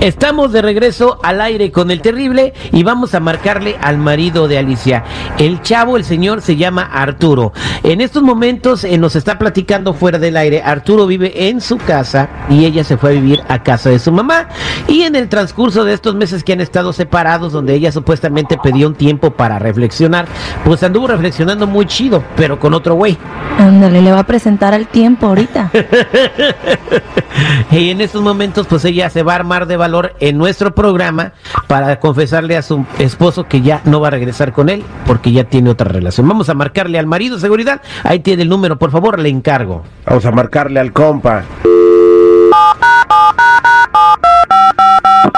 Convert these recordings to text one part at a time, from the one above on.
Estamos de regreso al aire con el terrible y vamos a marcarle al marido de Alicia. El chavo, el señor, se llama Arturo. En estos momentos eh, nos está platicando fuera del aire. Arturo vive en su casa y ella se fue a vivir a casa de su mamá. Y en el transcurso de estos meses que han estado separados, donde ella supuestamente pidió un tiempo para reflexionar, pues anduvo reflexionando muy chido, pero con otro güey. Ándale, le va a presentar al tiempo ahorita. y en estos momentos, pues ella se va a armar de valor en nuestro programa para confesarle a su esposo que ya no va a regresar con él porque ya tiene otra relación. Vamos a marcarle al marido de seguridad. Ahí tiene el número, por favor, le encargo. Vamos a marcarle al compa.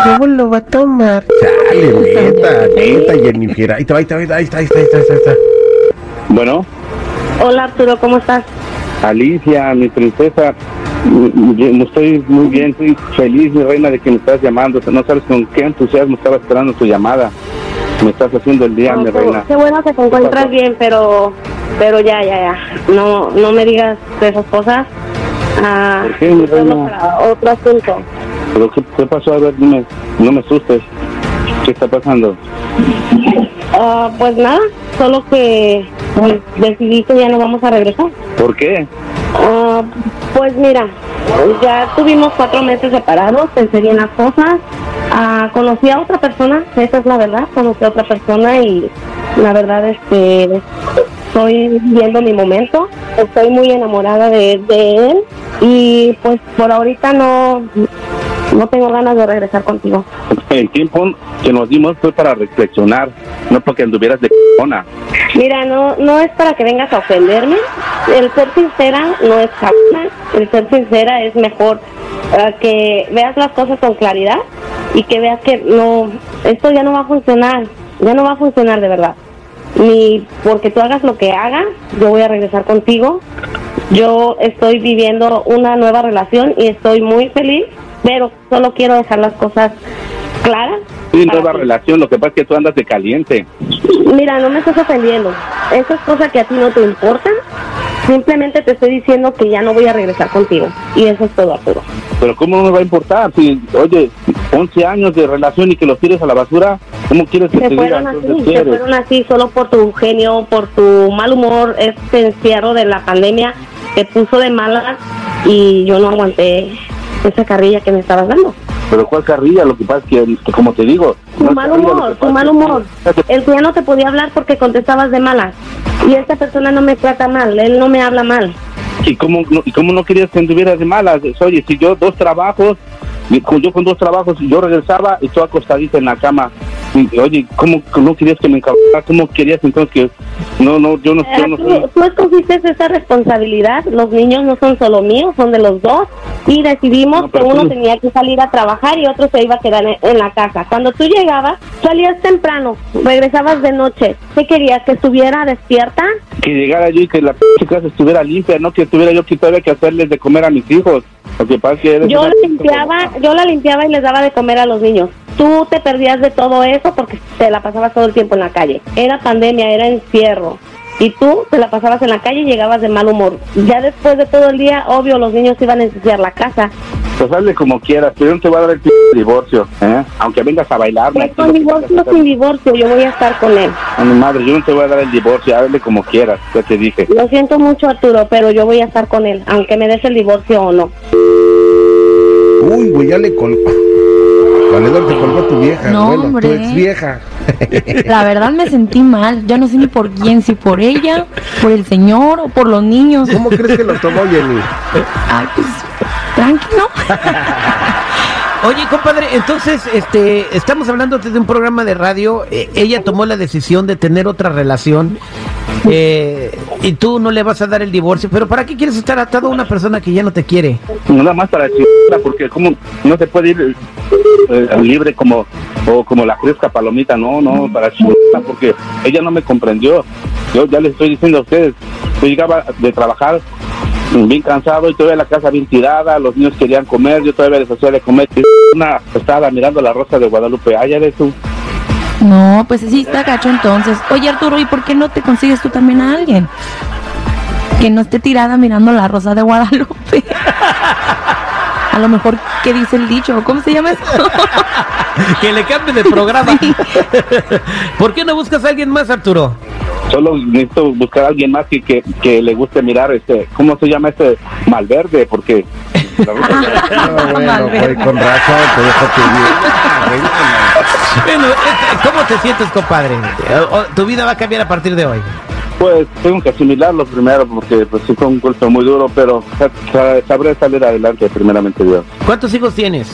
¿Cómo lo va a tomar? Chale, neta, neta, Jennifer. Ahí está, ahí está, ahí está, ahí está, ahí está. Bueno, Hola Arturo, ¿cómo estás? Alicia, mi princesa, mm, mm, estoy muy bien, estoy feliz, mi reina, de que me estás llamando. No sabes con qué entusiasmo estaba esperando tu llamada. Me estás haciendo el día, No, mi reina. qué bueno que te encuentras bien, pero pero ya, ya, ya. No no me digas de esas cosas. Ah, ¿Por qué, mi reina? otro asunto. ¿Pero qué, qué pasó? A ver, dime, no me asustes. ¿Qué está pasando? Ah, pues nada, solo que pues, decidí que ya no vamos a regresar. ¿Por qué? Ah, pues mira, ya tuvimos cuatro meses separados, pensé bien las cosas. Ah, conocí a otra persona, esa es la verdad, conocí a otra persona y la verdad es que estoy viviendo mi momento, estoy muy enamorada de, de él y pues por ahorita no, no tengo ganas de regresar contigo. El tiempo que nos dimos fue para reflexionar, no porque anduvieras de c***ona. Mira, no, no es para que vengas a ofenderme. El ser sincera no es cabana. El ser sincera es mejor eh, que veas las cosas con claridad y que veas que no, esto ya no va a funcionar. Ya no va a funcionar de verdad. Ni porque tú hagas lo que hagas, yo voy a regresar contigo. Yo estoy viviendo una nueva relación y estoy muy feliz, pero solo quiero dejar las cosas claras. Sí, nueva ti. relación, lo que pasa es que tú andas de caliente. Mira, no me estás ofendiendo. Eso es cosa que a ti no te importa. Simplemente te estoy diciendo que ya no voy a regresar contigo. Y eso es todo, Arturo. Pero ¿cómo no me va a importar? Si, oye, 11 años de relación y que los tires a la basura, ¿cómo quieres que Se te fueron diga? así, se fueron así solo por tu genio, por tu mal humor, este encierro de la pandemia te puso de malas y yo no aguanté esa carrilla que me estabas dando. Pero ¿cuál carrilla? Lo que pasa es que, que como te digo... Tu no mal humor, tu mal humor. El que ya no te podía hablar porque contestabas de malas. Y esta persona no me trata mal, él no me habla mal. ¿Y cómo, no, ¿Y cómo no querías que anduvieras de malas? Oye, si yo dos trabajos, yo con dos trabajos, yo regresaba y tú acostadita en la cama. Oye, ¿cómo no querías que me encabronara? ¿Cómo querías entonces que... No, no, yo no, yo no soy... tú, escogiste esa responsabilidad, los niños no son solo míos, son de los dos, y decidimos No, que uno tú- tenía que salir a trabajar y otro se iba a quedar en, en la casa. Cuando tú llegabas, salías temprano, regresabas de noche. ¿Qué querías? ¿Que estuviera despierta? que llegara yo y que la p- casa estuviera limpia, no que tuviera yo que todavía que hacerles de comer a mis hijos. Lo que pasa es que Yo limpiaba, yo la limpiaba y les daba de comer a los niños. Tú te perdías de todo eso porque te la pasabas todo el tiempo en la calle. Era pandemia, era encierro. Y tú te la pasabas en la calle y llegabas de mal humor. Ya después de todo el día, obvio, los niños iban a ensuciar la casa. Pues hazle como quieras, pero yo no te voy a dar el divorcio, ¿eh? Aunque vengas a bailar. Pues con divorcio sin divorcio, yo voy a estar con él. A mi madre, yo no te voy a dar el divorcio, hazle como quieras, ya te dije. Lo siento mucho, Arturo, pero yo voy a estar con él, aunque me des el divorcio o no. Uy, güey, ya le colgó. Valedor, te colgó tu vieja. No, bueno, tu hombre. ex vieja. La verdad me sentí mal. Ya no sé ni por quién, si por ella, por el señor o por los niños. ¿Cómo crees que lo tomó Jenny? Ay, pues, tranquilo. Oye, compadre, entonces, este, estamos hablando de un programa de radio. eh, ella tomó la decisión de tener otra relación eh, y tú no le vas a dar el divorcio. Pero ¿para qué quieres estar atado a una persona que ya no te quiere? Nada más para chingarla, porque como no se puede ir eh, libre como o como la fresca palomita, no, no, para chingarla, porque ella no me comprendió. Yo ya les estoy diciendo a ustedes, yo llegaba de trabajar bien cansado y todavía la casa bien tirada, los niños querían comer, yo todavía les hacía de comer. Una estaba mirando la rosa de Guadalupe, ay, eres tú. No, pues sí está gacho entonces. Oye Arturo, ¿y por qué no te consigues tú también a alguien? Que no esté tirada mirando la rosa de Guadalupe. A lo mejor, ¿qué dice el dicho? ¿Cómo se llama eso? que le cambie de programa. ¿Por qué no buscas a alguien más, Arturo? Solo necesito buscar a alguien más que, que, que le guste mirar este, ¿cómo se llama este? Malverde, porque... No, bueno, güey, con razón, te dejo tu vida. Bueno, este, ¿cómo te sientes, compadre? ¿Tu vida va a cambiar a partir de hoy? Pues tengo que asimilarlo primero porque pues sí fue un golpe muy duro, pero sa- sa- sabré salir adelante primeramente Dios. ¿Cuántos hijos tienes?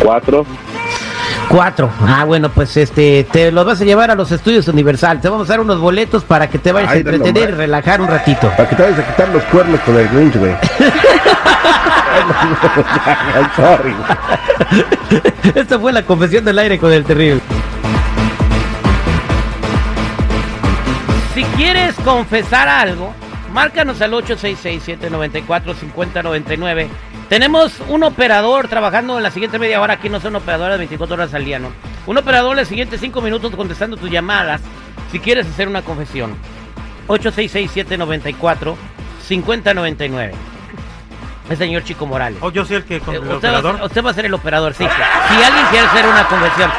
Cuatro. Cuatro. Ah, bueno, pues este, te los vas a llevar a los estudios Universal. Te vamos a dar unos boletos para que te vayas a Ay, entretener y relajar un ratito. Para que te vayas a quitar los cuernos con el Grinch, güey. Esta fue la confesión del aire con el terrible. Si quieres confesar algo, márcanos al 866-794-5099. Tenemos un operador trabajando en la siguiente media hora. Aquí no son operadoras 24 horas al día, ¿no? Un operador en los siguientes 5 minutos contestando tus llamadas. Si quieres hacer una confesión. 866-794-5099. El señor Chico Morales. Oh, yo soy el que con Eh, el usted, va a operador. ser, usted va a ser el operador, sí. Si alguien quiere hacer una conversión,